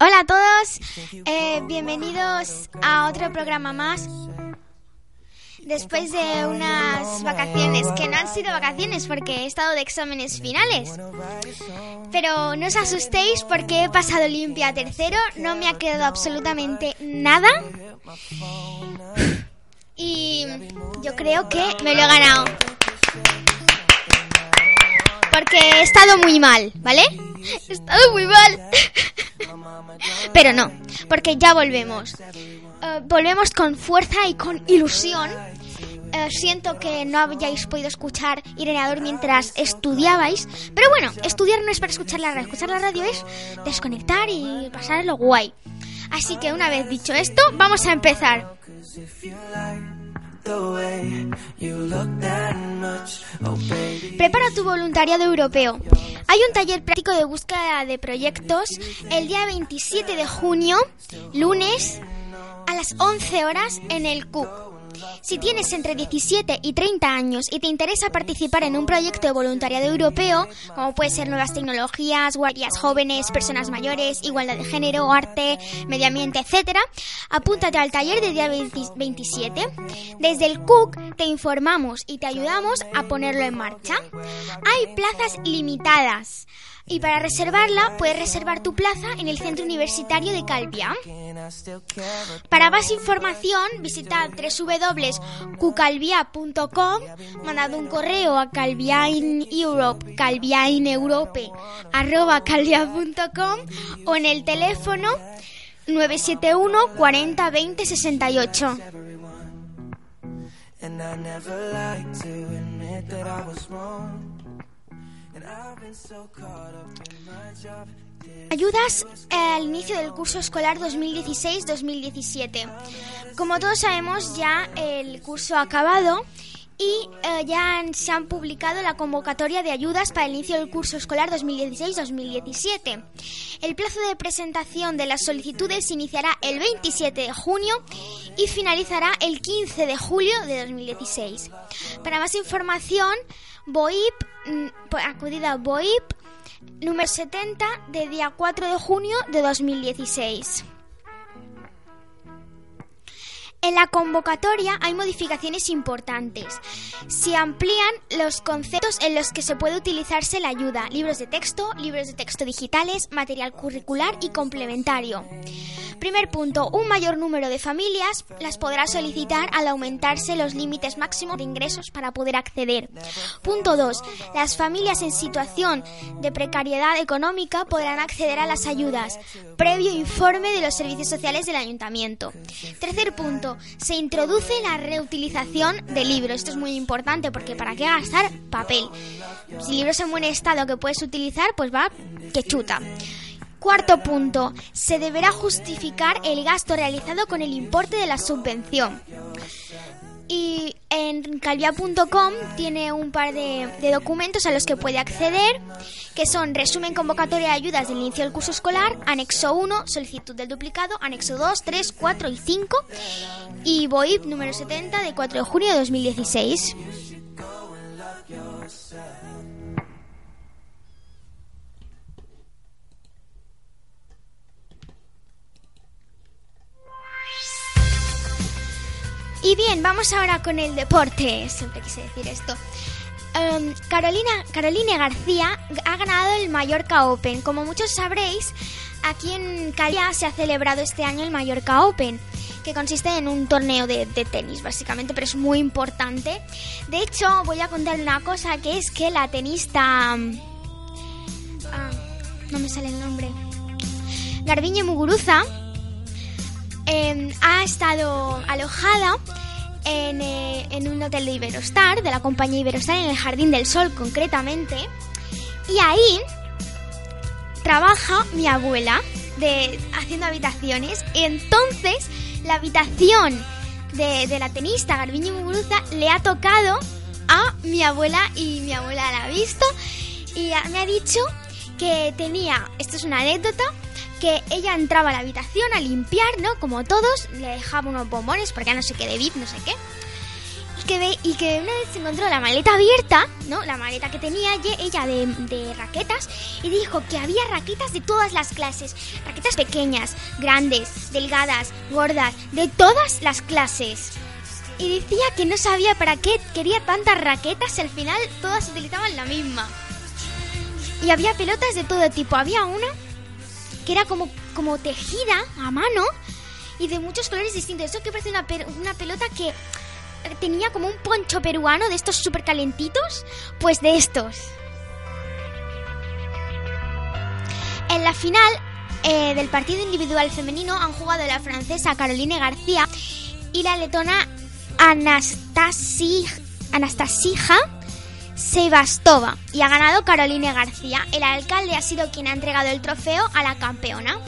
Hola a todos, eh, bienvenidos a otro programa más. Después de unas vacaciones que no han sido vacaciones porque he estado de exámenes finales. Pero no os asustéis porque he pasado limpia tercero, no me ha quedado absolutamente nada. Y yo creo que me lo he ganado. Porque he estado muy mal, ¿vale? He estado muy mal. Pero no, porque ya volvemos. Eh, volvemos con fuerza y con ilusión. Eh, siento que no hayáis podido escuchar Ireneador mientras estudiabais. Pero bueno, estudiar no es para escuchar la radio. Escuchar la radio es desconectar y pasarlo guay. Así que una vez dicho esto, vamos a empezar. Prepara tu voluntariado europeo. Hay un taller práctico de búsqueda de proyectos el día 27 de junio, lunes, a las 11 horas en el CUC. Si tienes entre 17 y 30 años y te interesa participar en un proyecto de voluntariado europeo, como puede ser nuevas tecnologías, guardias jóvenes, personas mayores, igualdad de género, arte, medio ambiente, etc., apúntate al taller del día 20 27. Desde el CUC te informamos y te ayudamos a ponerlo en marcha. Hay plazas limitadas. Y para reservarla, puedes reservar tu plaza en el Centro Universitario de Calvia. Para más información, visita www.cucalvia.com, mandad un correo a calviaineurope, calviaineurope, arroba calvia.com o en el teléfono 971 40 20 68. Ayudas al inicio del curso escolar 2016-2017. Como todos sabemos, ya el curso ha acabado y eh, ya han- se han publicado la convocatoria de ayudas para el inicio del curso escolar 2016-2017. El plazo de presentación de las solicitudes iniciará el 27 de junio y finalizará el 15 de julio de 2016. Para más información, BOIP, mm, pues, acudid a BOIP número 70 de día 4 de junio de 2016. En la convocatoria hay modificaciones importantes. Se amplían los conceptos en los que se puede utilizarse la ayuda, libros de texto, libros de texto digitales, material curricular y complementario. Primer punto, un mayor número de familias las podrá solicitar al aumentarse los límites máximos de ingresos para poder acceder. Punto 2. Las familias en situación de precariedad económica podrán acceder a las ayudas, previo informe de los servicios sociales del ayuntamiento. Tercer punto. Se introduce la reutilización de libros. Esto es muy importante porque ¿para qué gastar papel? Si libros en buen estado que puedes utilizar, pues va que chuta. Cuarto punto. Se deberá justificar el gasto realizado con el importe de la subvención. En calvia.com tiene un par de, de documentos a los que puede acceder, que son resumen convocatoria de ayudas del inicio del curso escolar, anexo 1, solicitud del duplicado, anexo 2, 3, 4 y 5, y BOIP número 70 de 4 de junio de 2016. Y bien, vamos ahora con el deporte. Siempre quise decir esto. Em, Carolina, Carolina García ha ganado el Mallorca Open. Como muchos sabréis, aquí en Cali se ha celebrado este año el Mallorca Open, que consiste en un torneo de, de tenis, básicamente, pero es muy importante. De hecho, voy a contar una cosa, que es que la tenista... ah, no me sale el nombre. Garbiñe Muguruza ha estado alojada en, eh, en un hotel de Iberostar, de la compañía Iberostar, en el Jardín del Sol concretamente. Y ahí trabaja mi abuela de, haciendo habitaciones. Entonces la habitación de, la tenista Garbiñe Muguruza le ha tocado a mi abuela y mi abuela la ha visto y me ha dicho que tenía, esto es una anécdota, que ella entraba a la habitación a limpiar, ¿no? Como todos, le dejaba unos bombones porque no sé qué de VIP, no sé qué. Y que, ve- y que una vez se encontró la maleta abierta, ¿no? La maleta que tenía ella de, de raquetas y dijo que había raquetas de todas las clases. Raquetas pequeñas, grandes, delgadas, gordas, de todas las clases. Y decía que no sabía para qué quería tantas raquetas si al final todas utilizaban la misma. Y había pelotas de todo tipo. Había una que era como, como tejida a mano y de muchos colores distintos. Eso que parece una, una pelota que tenía como un poncho peruano de estos súper calentitos. Pues de estos. En la final eh, del partido individual femenino han jugado la francesa Caroline García y la letona Anastasi, Anastasija Sebastova y ha ganado Caroline García. El alcalde ha sido quien ha entregado el trofeo a la campeona.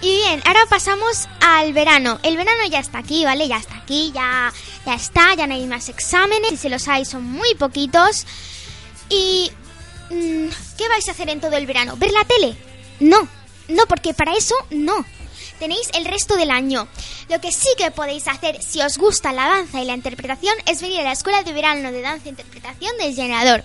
Y bien, ahora pasamos al verano. El verano ya está aquí, ¿vale? Ya está aquí, ya, ya está, ya no hay más exámenes. Si se los hay, son muy poquitos. Y... mm, ¿Qué vais a hacer en todo el verano? ¿Ver la tele? No, no, porque para eso no. Tenéis el resto del año. Lo que sí que podéis hacer si os gusta la danza y la interpretación es venir a la Escuela de Verano de Danza e Interpretación del Generador.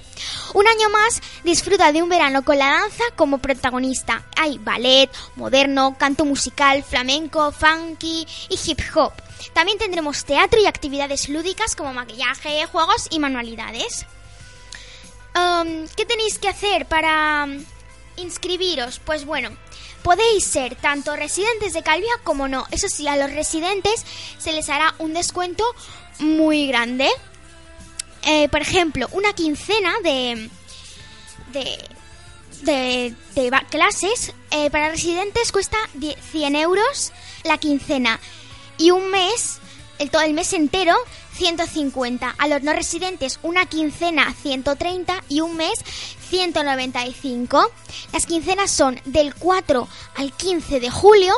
Un año más disfruta de un verano con la danza como protagonista. Hay ballet, moderno, canto musical, flamenco, funky y hip hop. También tendremos teatro y actividades lúdicas como maquillaje, juegos y manualidades. ¿Qué tenéis que hacer para inscribiros? Pues bueno, podéis ser tanto residentes de Calvia como no. Eso sí, a los residentes se les hará un descuento muy grande. Eh, por ejemplo, una quincena de, de, de, de clases eh, para residentes cuesta 10 100 euros la quincena y un mes, el, todo el mes entero, 150. A los no residentes una quincena 130 y un mes 195. Las quincenas son del 4 al 15 de julio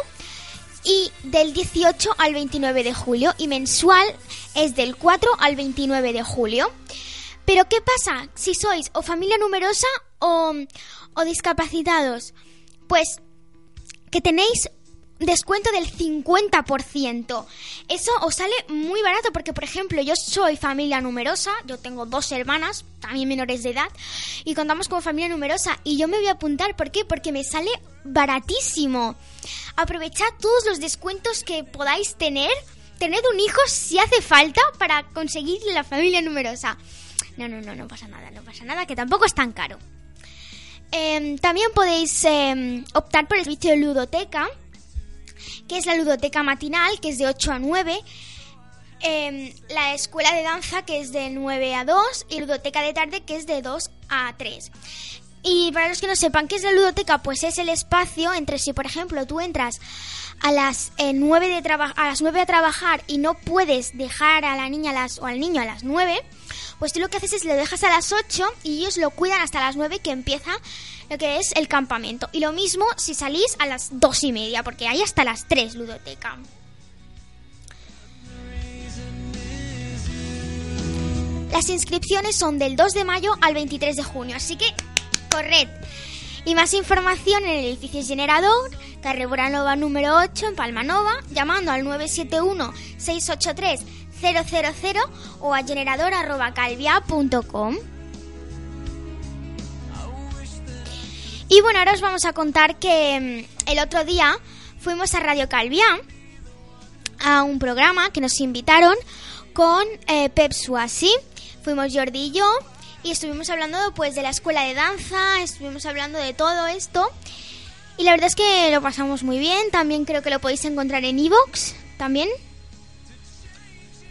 y del 18 al 29 de julio y mensual es del 4 al 29 de julio. Pero ¿qué pasa si sois o familia numerosa o, o discapacitados? Pues que tenéis descuento del 50%. Eso os sale muy barato porque, por ejemplo, yo soy familia numerosa, yo tengo dos hermanas, también menores de edad, y contamos como familia numerosa y yo me voy a apuntar, ¿por qué? Porque me sale baratísimo. Aprovechad todos los descuentos que podáis tener. Tened un hijo si hace falta para conseguir la familia numerosa. No, no, no, no pasa nada, no pasa nada, que tampoco es tan caro. Em, también podéis em, optar por el servicio de ludoteca, que es la ludoteca matinal, que es de 8 a 9. em, la escuela de danza, que es de 9 a 2. Y ludoteca de tarde, que es de 2 a 3. Y para los que no sepan qué es la ludoteca, pues es el espacio entre si, por ejemplo, tú entras a las, eh, 9 de a las 9 a trabajar y no puedes dejar a la niña a las, o al niño a las 9, pues tú lo que haces es le dejas a las 8 y ellos lo cuidan hasta las 9 que empieza lo que es el campamento. Y lo mismo si salís a las 2 y media, porque hay hasta las 3 ludoteca. Las inscripciones son del 2 de mayo al 23 de junio, así que corred. Y más información en el edificio generador, Carre Nova número 8 en Palmanova, llamando al 971-683-000 o a generador.calvia.com. Y bueno, ahora os vamos a contar que mm, el otro día fuimos a Radio Calviá a un programa que nos invitaron con eh, Pep Suasi. Fuimos Jordi y yo y estuvimos hablando pues de la escuela de danza, estuvimos hablando de todo esto. Y la verdad es que lo pasamos muy bien, también creo que lo podéis encontrar en Evox, también.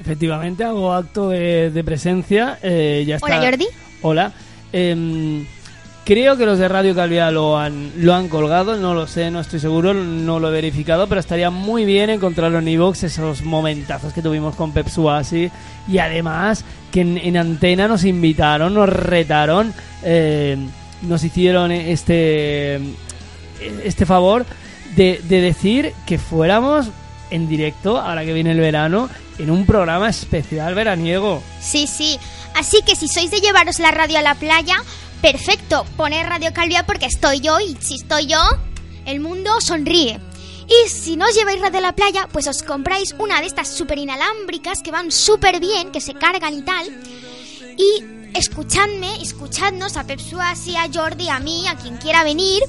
Efectivamente, hago acto de, de presencia. eh, ya está. Hola Jordi. Hola. Em, creo que los de Radio Calvia lo han, lo han colgado, no lo sé, no estoy seguro, no lo he verificado, pero estaría muy bien encontrarlo en iVoox, esos momentazos que tuvimos con Pep Suasi. Y además que en, en antena nos invitaron, nos retaron, eh, nos hicieron este, este favor de, de decir que fuéramos en directo, ahora que viene el verano, en un programa especial veraniego. Sí, sí. Así que si sois de llevaros la radio a la playa, perfecto, poner Radio Calvia porque estoy yo y si estoy yo, el mundo sonríe. Y si no os lleváis radio a la playa, pues os compráis una de estas super inalámbricas que van súper bien, que se cargan y tal. Y escuchadme, escuchadnos a Pep Suasi, a Jordi, a mí, a quien quiera venir,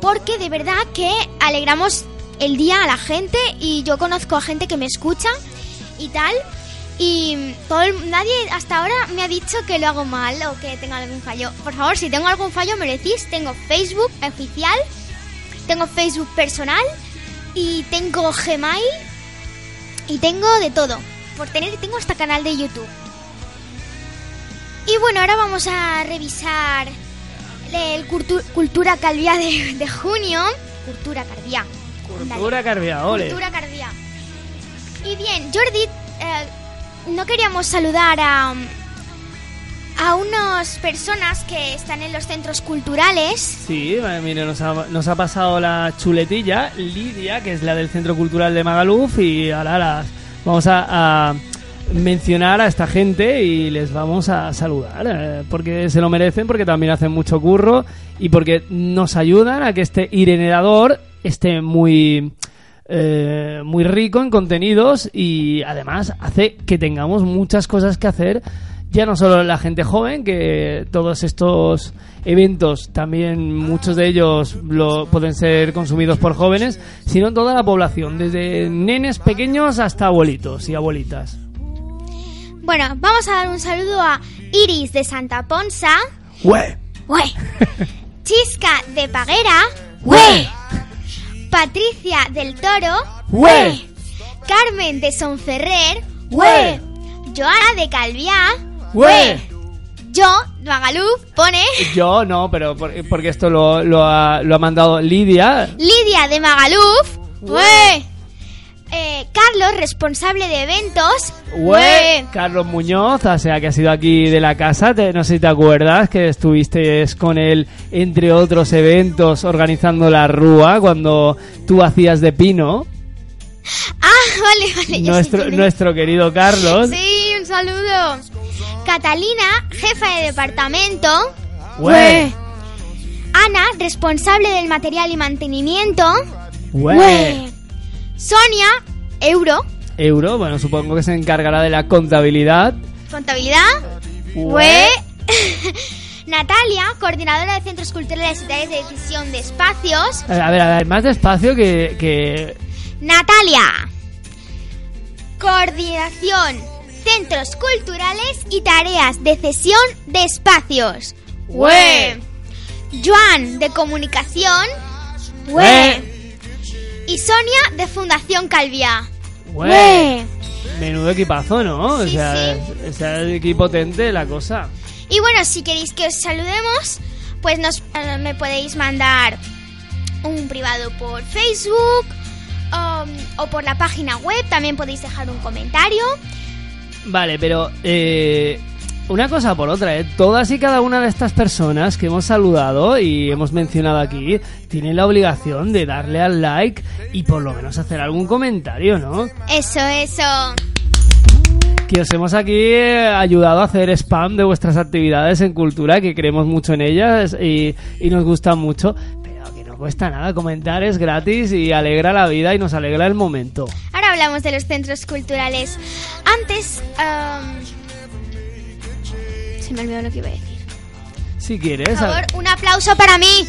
porque de verdad que alegramos el día a la gente y yo conozco a gente que me escucha y tal. Y todo el- nadie hasta ahora me ha dicho que lo hago mal o que tengo algún fallo. Por favor, si tengo algún fallo me lo decís. Tengo Facebook oficial, tengo Facebook personal y tengo Gmail y tengo de todo. Por tener tengo hasta canal de YouTube. Y bueno, ahora vamos a revisar el cultu- Cultura Calvia de, de junio. Cultura Calvia. Cultura Calvia, ole. Cultura Cardía. Y bien, Jordi, eh, no queríamos saludar a, a unas personas que están en los centros culturales. Sí, mire, nos ha, nos ha pasado la chuletilla, Lidia, que es la del Centro Cultural de Magaluf, y ahora las vamos a, a mencionar a esta gente y les vamos a saludar, eh, porque se lo merecen, porque también hacen mucho curro y porque nos ayudan a que este irenerador esté muy... eh, muy rico en contenidos y además hace que tengamos muchas cosas que hacer ya no solo la gente joven, que todos estos eventos también muchos de ellos lo, pueden ser consumidos por jóvenes, sino toda la población, desde nenes pequeños hasta abuelitos y abuelitas. Bueno, vamos a dar un saludo a Iris de Santa Ponsa. ¡Hue! ¡Hue! Chisca de Paguera. ¡Hue! Patricia del Toro. ¡Hue! Carmen de Sonferrer. ¡Hue! Joana de Calviá. ¡Hue! Yo, Magaluf, pone. Yo no, pero por- porque esto lo, lo ha, lo ha mandado Lidia. Lidia de Magaluf. ¡Hue! Eh, Carlos, responsable de eventos. ¡Hue! Carlos Muñoz, o sea que ha sido aquí de la casa, te- no sé si te acuerdas que estuviste con él entre otros eventos organizando la Rúa cuando tú hacías de pino. Ah, vale, vale. Nuestro, nuestro querido Carlos. Sí, un saludo. Catalina, jefa de departamento. ¡Hue! Ana, responsable del material y mantenimiento. ¡Hue! Sonia, euro. Euro, bueno, supongo que se encargará de la contabilidad. Contabilidad. Natalia, coordinadora de centros culturales y tareas de decisión de espacios. A ver, a ver, más despacio que, que... Natalia. Coordinación, centros culturales y tareas de cesión de espacios. ¡Hue! Joan, de comunicación. ¡Hue! Y Sonia, de Fundación Calvia. ¡Hue! Menudo equipazo, ¿no? o Sí, sea, o sea, aquí potente la cosa. Y bueno, si queréis que os saludemos, pues nos, eh, me podéis mandar un privado por Facebook um, o por la página web. También podéis dejar un comentario. Vale, pero eh, una cosa por otra, ¿eh? Todas y cada una de estas personas que hemos saludado y hemos mencionado aquí tienen la obligación de darle al like y por lo menos hacer algún comentario, ¿no? Eso, eso. Que os hemos aquí eh, ayudado a hacer spam de vuestras actividades en cultura, que creemos mucho en ellas y, y nos gustan mucho. Pero que no cuesta nada, comentar es gratis y alegra la vida y nos alegra el momento. Ahora hablamos de los centros culturales. Antes... um, se me olvidó lo que iba a decir. Si quieres... Por favor, un aplauso para mí.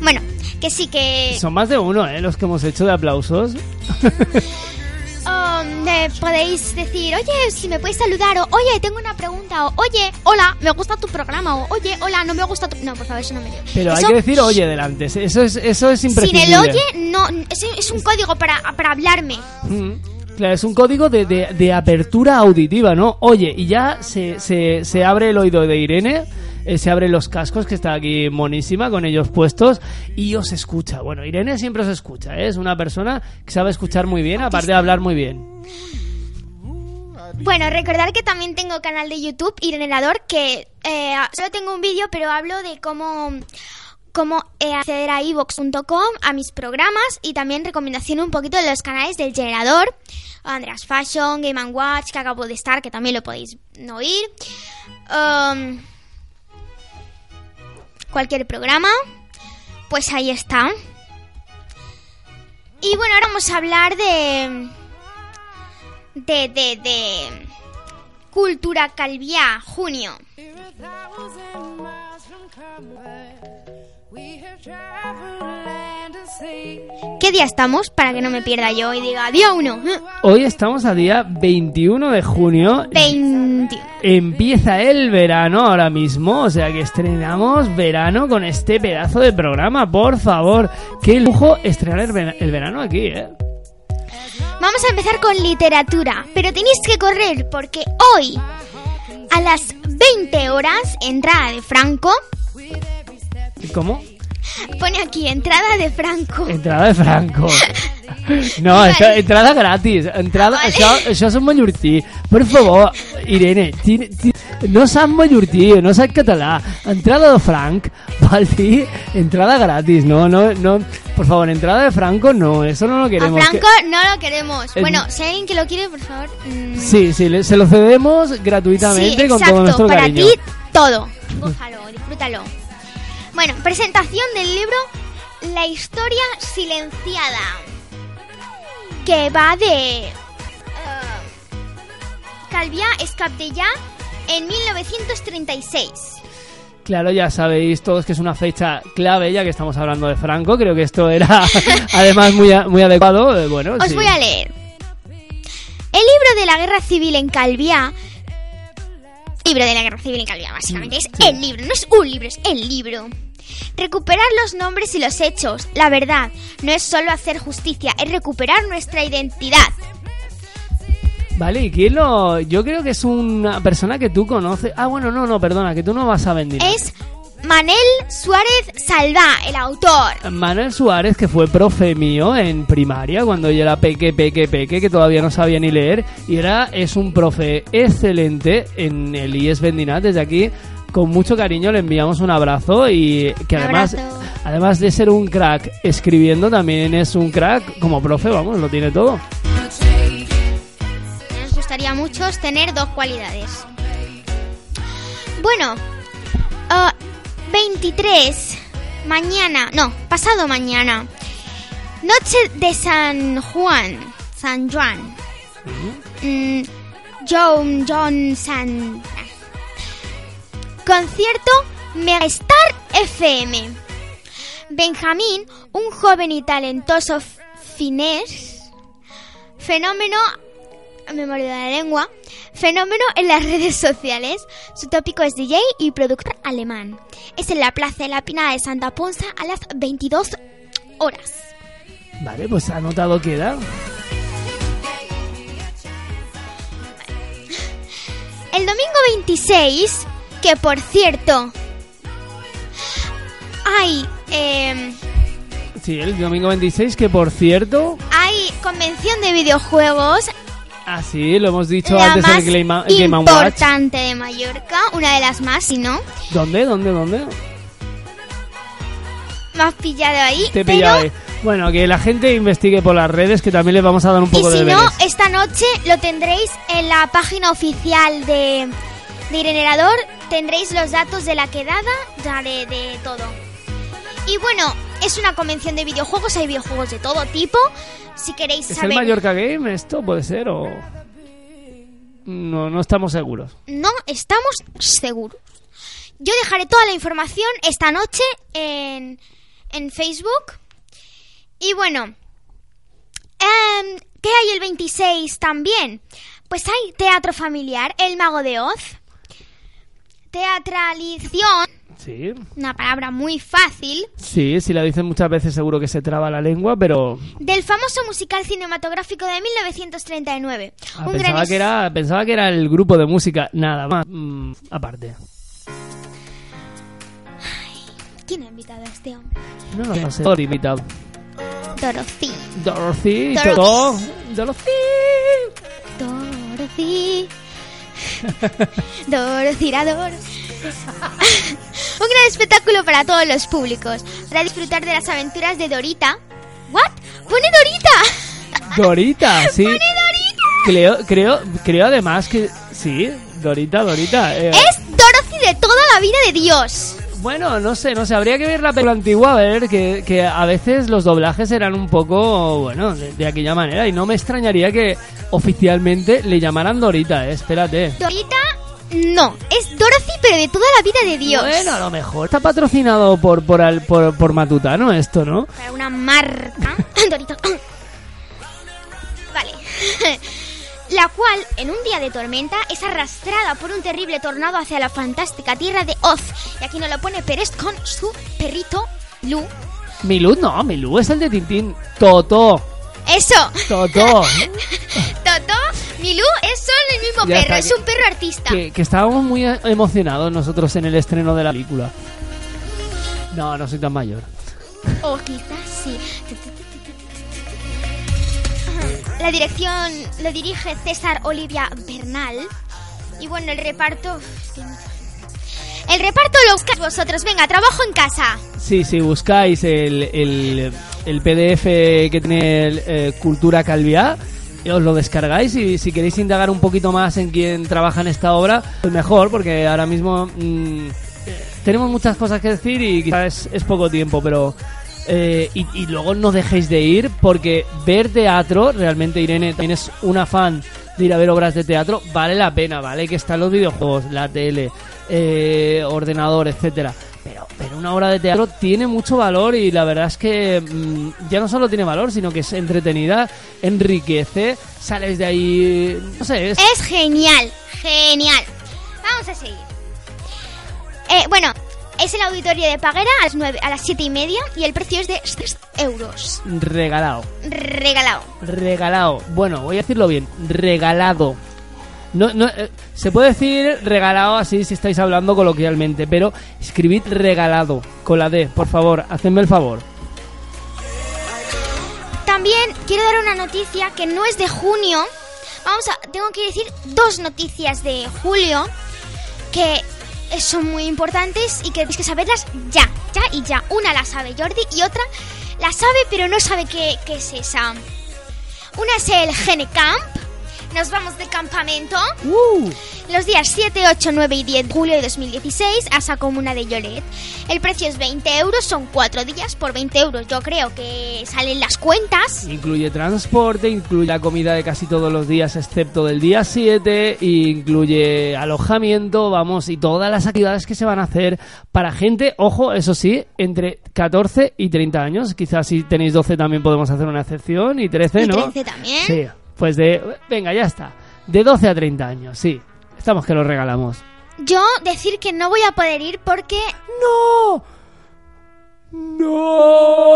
Bueno, que sí que Son más de uno, ¿eh? Los que hemos hecho de aplausos. um, me podéis decir, oye, si me puedes saludar, o oye, tengo una pregunta, o oye, hola, me gusta tu programa, o oye, hola, no me gusta tu... No, por favor, eso no me digo. Pero hay Eso- que decir oye delante. Eso es, eso es Sin imprescindible. el oye, no, es, es un código para, para hablarme. Mm. Claro, es un código de, de- de apertura auditiva, ¿no? Oye, y ya se, se, se abre el oído de Irene, eh, se abren los cascos, que está aquí monísima, con ellos puestos, y os escucha. Bueno, Irene siempre os escucha, ¿eh? es una persona que sabe escuchar muy bien, aparte de hablar muy bien. Bueno, recordar que también tengo canal de YouTube, Irene Helador, que eh, solo tengo un vídeo, pero hablo de cómo, cómo eh, acceder a ivox.com, a mis programas y también recomendación un poquito de los canales del generador, Andreas Fashion, Game Watch, que acabo de estar, que también lo podéis oír. Um, cualquier programa, pues ahí está. Y bueno, ahora vamos a hablar de de, de, de Cultura Calviá, junio. ¿Qué día estamos? Para que no me pierda yo y diga día 1. Hoy estamos a día 21 de junio. 21. Empieza el verano ahora mismo, o sea que estrenamos verano con este pedazo de programa, por favor. Qué lujo estrenar el verano aquí, ¿eh? Vamos a empezar con literatura, pero tenéis que correr porque hoy a las 20 horas, entrada de Franco, ¿Cómo? pone aquí entrada de Franco. Entrada de Franco. No, entrada gratis. Entrada, Vale. això, això és un. Per favor, Irene, ti, ti, no sap mallorquí, no sap català. Entrada de Frank, val dir entrada gratis. No, no, no. Por favor, entrada de Franco, no, eso no lo A queremos. Franco Que- no lo queremos. Eh, Bueno, si hay alguien que lo quiere, por favor. mm, Sí, sí, le- se lo cedemos gratuitamente sí, con todo nuestro para cariño. ti todo. Gózalo, disfrútalo. Bueno, presentación del libro La historia silenciada. Que va de. eh, Calviá Escaptellá en 1936. Claro, ya sabéis todos que es una fecha clave, ya que estamos hablando de Franco. Creo que esto era además muy, a- muy adecuado. eh, Bueno, Os sí. voy a leer. El libro de la guerra civil en Calviá. Libro de la guerra civil en Calviá, básicamente. Es el libro, no es un libro, es el libro. Recuperar los nombres y los hechos, la verdad, no es solo hacer justicia, es recuperar nuestra identidad. Vale, ¿y quién lo...? Yo creo que es una persona que tú conoces... Ah, bueno, no, no, perdona, que tú no vas a vender. Es Manel Suárez Salvá, el autor. Manuel Suárez, que fue profe mío en primaria, cuando yo era peque, peque, peque, que todavía no sabía ni leer, y era, es un profe excelente en el IES Bendinat. Desde aquí, con mucho cariño, le enviamos un abrazo y que además, además de ser un crack escribiendo, también es un crack como profe, vamos, lo tiene todo. Nos gustaría a muchos tener dos cualidades. Bueno, ah, 23, mañana, no, pasado mañana, noche de San Juan, San Juan. Mm, John, John San... Concierto Megastar FM. Benjamín, un joven y talentoso finés, fenómeno memoria de la lengua, fenómeno en las redes sociales. Su tópico es DJ y productor alemán. Es en la Plaza de la Pinada de Santa Ponza a las 22 horas. Vale, pues anotado queda. El domingo 26, que por cierto, hay, eh, Sí, el domingo 26, que por cierto... hay convención de videojuegos, Ah, sí, lo hemos dicho la antes más en el Game, Game Watch. importante de Mallorca, una de las más, si no, ¿Dónde? ¿Dónde? ¿Dónde? has pillado ahí. Te he pero- pillado ahí. Bueno, que la gente investigue por las redes, que también les vamos a dar un Y poco de si no, esta noche lo tendréis en la página oficial de, de Irene Helador. Tendréis los datos de la quedada, ya de, de todo. Y bueno, es una convención de videojuegos, hay videojuegos de todo tipo. Si queréis ¿Es saber... el Mallorca Game esto? ¿Puede ser o...? No, no estamos seguros. No estamos seguros. Yo dejaré toda la información esta noche en, en Facebook. Y bueno, em, ¿qué hay el 26 también? Pues hay teatro familiar, El Mago de Oz, teatralización, Sí. una palabra muy fácil, Sí, si la dicen muchas veces seguro que se traba la lengua, pero del famoso musical cinematográfico de 1939. ah, Un pensaba, gran que era, pensaba que era el grupo de música, nada más, mm, aparte. ¿Quién ha invitado a este hombre? No lo sé. Invitado. Dorothy. Dorothy. Dorothy. Dorothy. Dorothy Dor. Un gran espectáculo para todos los públicos. Para disfrutar de las aventuras de Dorita. ¿What? ¡Pone Dorita! Dorita, sí. ¡Pone Dorita! Creo, creo, creo además que sí, Dorita, Dorita. eh, Es Dorothy de toda la vida de Dios. Bueno, no sé, no sé, habría que ver la película antigua a ver que, que a veces los doblajes eran un poco, bueno, de, de aquella manera y no me extrañaría que oficialmente le llamaran Dorita, eh, espérate. Dorita, no. Es Dorothy, pero de toda la vida de Dios. Bueno, a lo mejor está patrocinado por por, al- por, por Matutano esto, ¿no? Para una marca. Dorita. vale. La cual, en un día de tormenta, es arrastrada por un terrible tornado hacia la fantástica tierra de Oz. Y aquí nos lo pone Pérez con su perrito, Lu. Milú, no, Milú es el de Tintín. Toto, ¡Eso! Toto. Toto, Milú es solo el mismo Ya perro, está, es que- un perro artista. que, que estábamos muy emocionados nosotros en el estreno de la película. No, no soy tan mayor. O quizás sí. La dirección lo dirige César Olivia Bernal. Y bueno, el reparto. El reparto lo buscáis vosotros. Venga, trabajo en casa. Sí, si buscáis el, el, el PDF que tiene eh, Cultura Calviá, os lo descargáis y si queréis indagar un poquito más en quién trabaja en esta obra, pues mejor, porque ahora mismo mm, eh, tenemos muchas cosas que decir y quizás es poco tiempo, pero... eh, y, luego no dejéis de ir porque ver teatro, realmente Irene también es una fan de ir a ver obras de teatro, vale la pena, ¿vale? Que están los videojuegos, la tele, eh, ordenador, etcétera. Pero, pero una obra de teatro tiene mucho valor y la verdad es que mm, ya no solo tiene valor, sino que es entretenida, enriquece, sales de ahí, no sé, es... Es genial, genial. Vamos a seguir. Eh, bueno, es el auditorio de Paguera a las, 9, a las 7 y media y el precio es de 6 euros. regalado. Regalado. Regalado. Bueno, voy a decirlo bien. Regalado. No, no, eh, se puede decir regalado así si estáis hablando coloquialmente, pero escribid regalado con la D, por favor, hacedme el favor. También quiero dar una noticia que no es de junio. Vamos a, tengo que decir dos noticias de julio que son muy importantes y que tenéis que saberlas ya, ya y ya. Una la sabe Jordi y otra la sabe pero no sabe qué, qué es esa. Una es el Genecamp. Nos vamos de campamento ¡Uh! los días 7, 8, 9 y 10 de julio de 2016 a esa comuna de Lloret. El precio es 20 euros, son 4 días por 20 euros. Yo creo que salen las cuentas. Incluye transporte, incluye la comida de casi todos los días excepto del día 7, incluye alojamiento, vamos, y todas las actividades que se van a hacer para gente, ojo, eso sí, entre 14 y 30 años. Quizás si tenéis 12 también podemos hacer una excepción y 13, Y ¿no? 13 también. Sí, pues de... Venga, ya está. De 12 a 30 años, sí. Estamos que lo regalamos. Yo decir que no voy a poder ir porque ¡No! ¡No!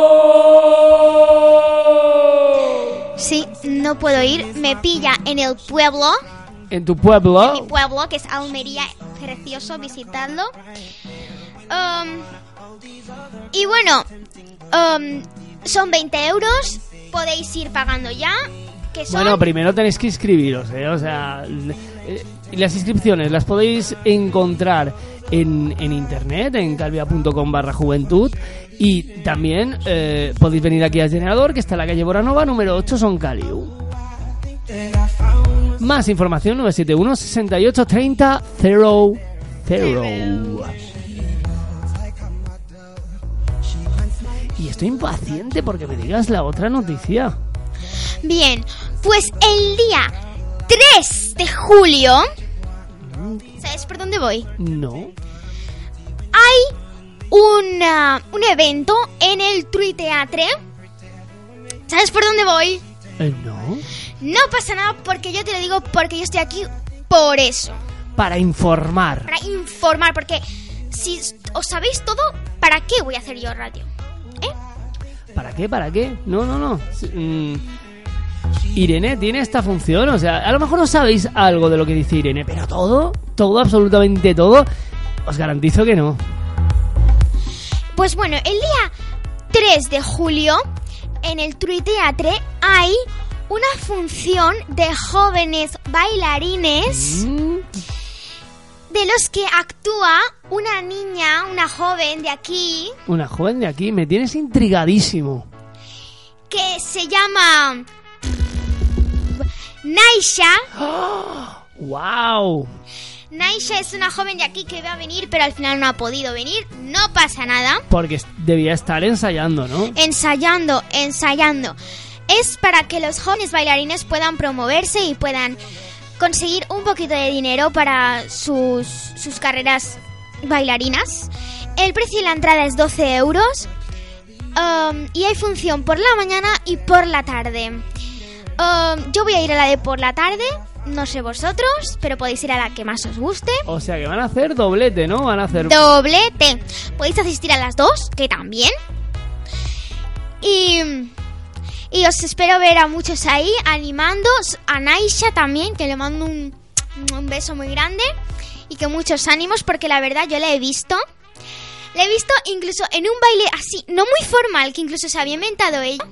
sí, no puedo ir. Me pilla en el pueblo, En tu pueblo... mi pueblo que es Almería, precioso visitarlo. Um, y bueno, um, son 20 euros, podéis ir pagando ya. Bueno, primero tenéis que inscribiros, ¿eh? O sea, eh, las inscripciones las podéis encontrar en, en internet, en calvia.com barra juventud. Y también eh, podéis venir aquí al generador, que está en la calle Boranova, número 8, Son Caliu. Más información, 971 68 30 0 Y estoy impaciente porque me digas la otra noticia. Bien, pues el día 3 de julio. ¿Sabes por dónde voy? No. hay una- un evento en el True Teatre. ¿Sabes por dónde voy? Eh, no. No pasa nada porque yo te lo digo porque yo estoy aquí por eso. Para informar. Para informar, porque si os sabéis todo, ¿para qué voy a hacer yo radio? ¿Eh? ¿Para qué? ¿Para qué? No, no, no. Mm, Irene tiene esta función, o sea, a lo mejor no sabéis algo de lo que dice Irene, pero todo, todo, absolutamente todo, os garantizo que no. Pues bueno, el día 3 de julio, en el True Teatre, hay una función de jóvenes bailarines Mm, de los que actúa una niña, una joven de aquí, Una joven de aquí, me tienes intrigadísimo. que se llama Naisha. ¡Wow! Naisha es una joven de aquí que va a venir, pero al final no ha podido venir. No pasa nada. Porque debía estar ensayando, ¿no? Ensayando, ensayando. Es para que los jóvenes bailarines puedan promoverse y puedan conseguir un poquito de dinero para sus, sus carreras bailarinas. El precio de la entrada es 12 euros. Um, y hay función por la mañana y por la tarde. Um, yo voy a ir a la de por la tarde. No sé vosotros, pero podéis ir a la que más os guste. O sea que van a hacer doblete, ¿no? Van a hacer... Doblete. Podéis asistir a las dos, que también. Y, y os espero ver a muchos ahí animando. A Naisha también, que le mando un, un beso muy grande. Y que muchos ánimos, porque la verdad yo la he visto. La he visto incluso en un baile así, no muy formal, que incluso se había inventado ella.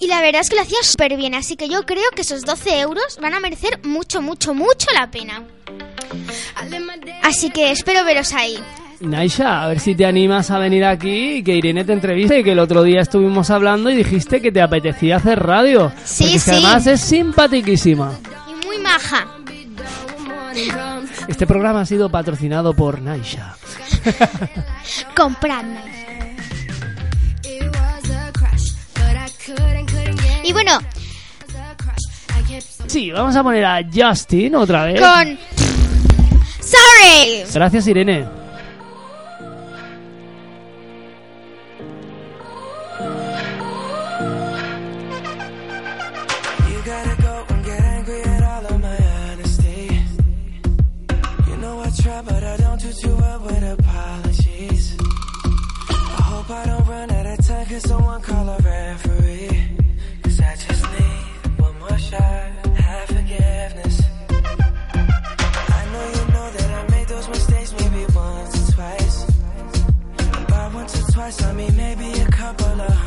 Y la verdad es que lo hacía súper bien, así que yo creo que esos 12 euros van a merecer mucho, mucho, mucho la pena. Así que espero veros ahí. Naisha, a ver si te animas a venir aquí y que Irene te entreviste, que el otro día estuvimos hablando y dijiste que te apetecía hacer radio. Sí, Porque sí. además es simpaticísima. Y muy maja. Este programa ha sido patrocinado por Naisha. Compradme. Y bueno, Sí, vamos a poner a Justin otra vez. con... Sorry. Gracias, Irene. You gotta go and get angry at all of my honesty. You know I try, but I don't do too well with apologies. I hope I don't run out of time, cause someone call a referee. I have forgiveness. I know you know that I made those mistakes maybe once or twice by once or twice, I mean maybe a couple of